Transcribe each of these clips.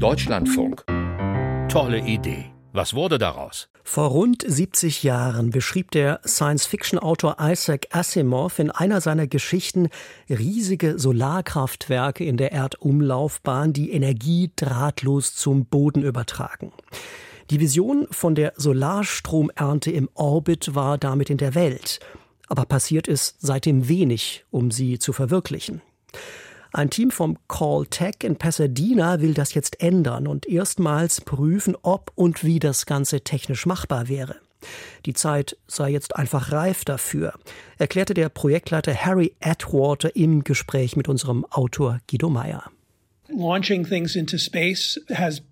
Deutschlandfunk. Tolle Idee. Was wurde daraus? Vor rund 70 Jahren beschrieb der Science-Fiction-Autor Isaac Asimov in einer seiner Geschichten riesige Solarkraftwerke in der Erdumlaufbahn, die Energie drahtlos zum Boden übertragen. Die Vision von der Solarstromernte im Orbit war damit in der Welt. Aber passiert ist seitdem wenig, um sie zu verwirklichen. Ein Team vom Call Tech in Pasadena will das jetzt ändern und erstmals prüfen, ob und wie das Ganze technisch machbar wäre. Die Zeit sei jetzt einfach reif dafür, erklärte der Projektleiter Harry Atwater im Gespräch mit unserem Autor Guido Meyer. Launching things into space has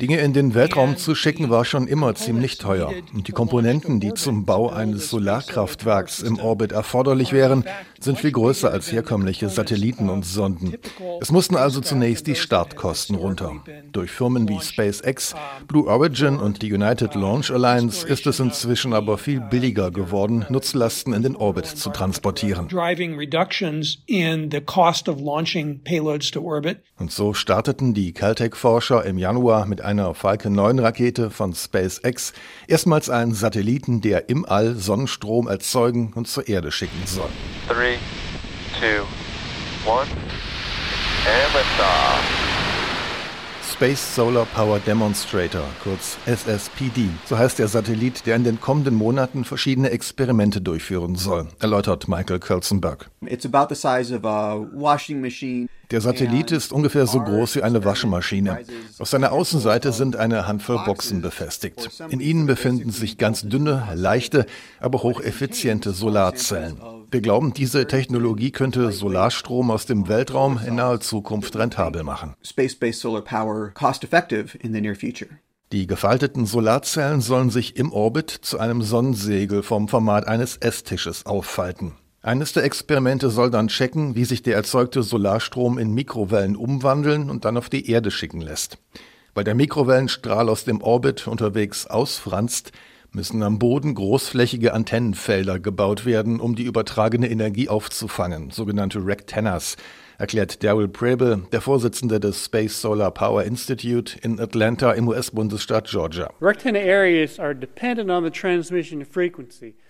Dinge in den Weltraum zu schicken war schon immer ziemlich teuer. Und die Komponenten, die zum Bau eines Solarkraftwerks im Orbit erforderlich wären, sind viel größer als herkömmliche Satelliten und Sonden. Es mussten also zunächst die Startkosten runter. Durch Firmen wie SpaceX, Blue Origin und die United Launch Alliance ist es inzwischen aber viel billiger geworden, Nutzlasten in den Orbit zu transportieren. Und so starteten die Caltech-Forscher im Januar mit einer Falcon 9-Rakete von SpaceX erstmals einen Satelliten, der im All Sonnenstrom erzeugen und zur Erde schicken soll. Three, two, one, and liftoff. Space Solar Power Demonstrator, kurz SSPD. So heißt der Satellit, der in den kommenden Monaten verschiedene Experimente durchführen soll, erläutert Michael Kölzenberg. It's about the size of a washing machine. Der Satellit ist ungefähr so groß wie eine Waschmaschine. Auf seiner Außenseite sind eine Handvoll Boxen befestigt. In ihnen befinden sich ganz dünne, leichte, aber hocheffiziente Solarzellen. Wir glauben, diese Technologie könnte Solarstrom aus dem Weltraum in naher Zukunft rentabel machen. Die gefalteten Solarzellen sollen sich im Orbit zu einem Sonnensegel vom Format eines Esstisches auffalten. Eines der Experimente soll dann checken, wie sich der erzeugte Solarstrom in Mikrowellen umwandeln und dann auf die Erde schicken lässt. Weil der Mikrowellenstrahl aus dem Orbit unterwegs ausfranst, müssen am Boden großflächige Antennenfelder gebaut werden, um die übertragene Energie aufzufangen, sogenannte Rectenners, erklärt Daryl Preble, der Vorsitzende des Space Solar Power Institute in Atlanta im US-Bundesstaat Georgia.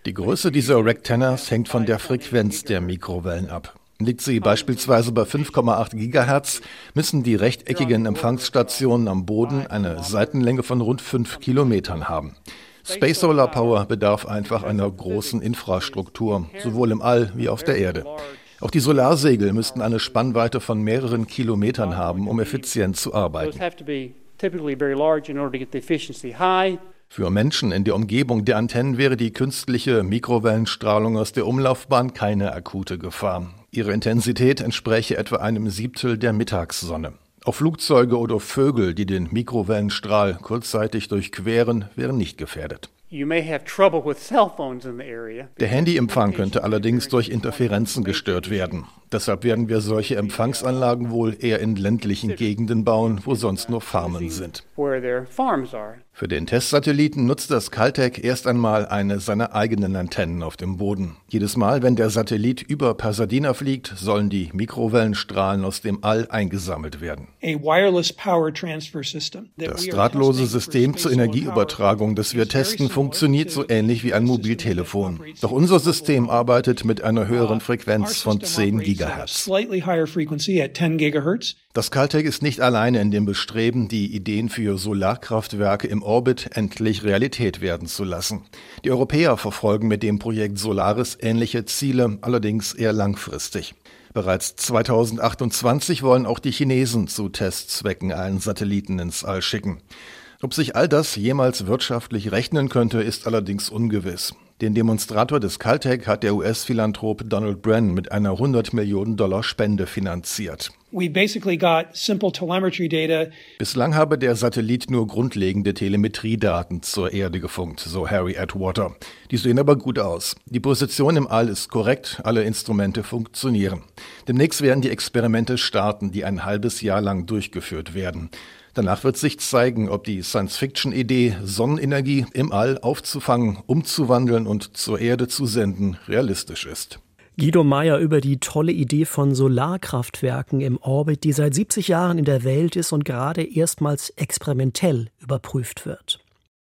Die Größe dieser Rectenners hängt von der Frequenz der Mikrowellen ab. Liegt sie beispielsweise bei 5,8 Gigahertz, müssen die rechteckigen Empfangsstationen am Boden eine Seitenlänge von rund 5 Kilometern haben. Space Solar Power bedarf einfach einer großen Infrastruktur, sowohl im All wie auf der Erde. Auch die Solarsegel müssten eine Spannweite von mehreren Kilometern haben, um effizient zu arbeiten. Für Menschen in der Umgebung der Antennen wäre die künstliche Mikrowellenstrahlung aus der Umlaufbahn keine akute Gefahr. Ihre Intensität entspräche etwa einem Siebtel der Mittagssonne. Auch Flugzeuge oder Vögel, die den Mikrowellenstrahl kurzzeitig durchqueren, wären nicht gefährdet. Der Handyempfang könnte allerdings durch Interferenzen gestört werden. Deshalb werden wir solche Empfangsanlagen wohl eher in ländlichen Gegenden bauen, wo sonst nur Farmen sind. Für den Testsatelliten nutzt das Caltech erst einmal eine seiner eigenen Antennen auf dem Boden. Jedes Mal, wenn der Satellit über Pasadena fliegt, sollen die Mikrowellenstrahlen aus dem All eingesammelt werden. Das drahtlose System zur Energieübertragung, das wir testen, funktioniert so ähnlich wie ein Mobiltelefon. Doch unser System arbeitet mit einer höheren Frequenz von 10 Gigahertz. Das Caltech ist nicht alleine in dem Bestreben, die Ideen für Solarkraftwerke im Orbit endlich Realität werden zu lassen. Die Europäer verfolgen mit dem Projekt Solaris ähnliche Ziele, allerdings eher langfristig. Bereits 2028 wollen auch die Chinesen zu Testzwecken einen Satelliten ins All schicken. Ob sich all das jemals wirtschaftlich rechnen könnte, ist allerdings ungewiss. Den Demonstrator des Caltech hat der US-Philanthrop Donald Brennan mit einer 100 Millionen Dollar Spende finanziert. Bislang habe der Satellit nur grundlegende Telemetriedaten zur Erde gefunkt, so Harry Atwater. Die sehen aber gut aus. Die Position im All ist korrekt, alle Instrumente funktionieren. Demnächst werden die Experimente starten, die ein halbes Jahr lang durchgeführt werden. Danach wird sich zeigen, ob die Science-Fiction-Idee, Sonnenenergie im All aufzufangen, umzuwandeln und zur Erde zu senden, realistisch ist. Guido Meyer über die tolle Idee von Solarkraftwerken im Orbit, die seit 70 Jahren in der Welt ist und gerade erstmals experimentell überprüft wird.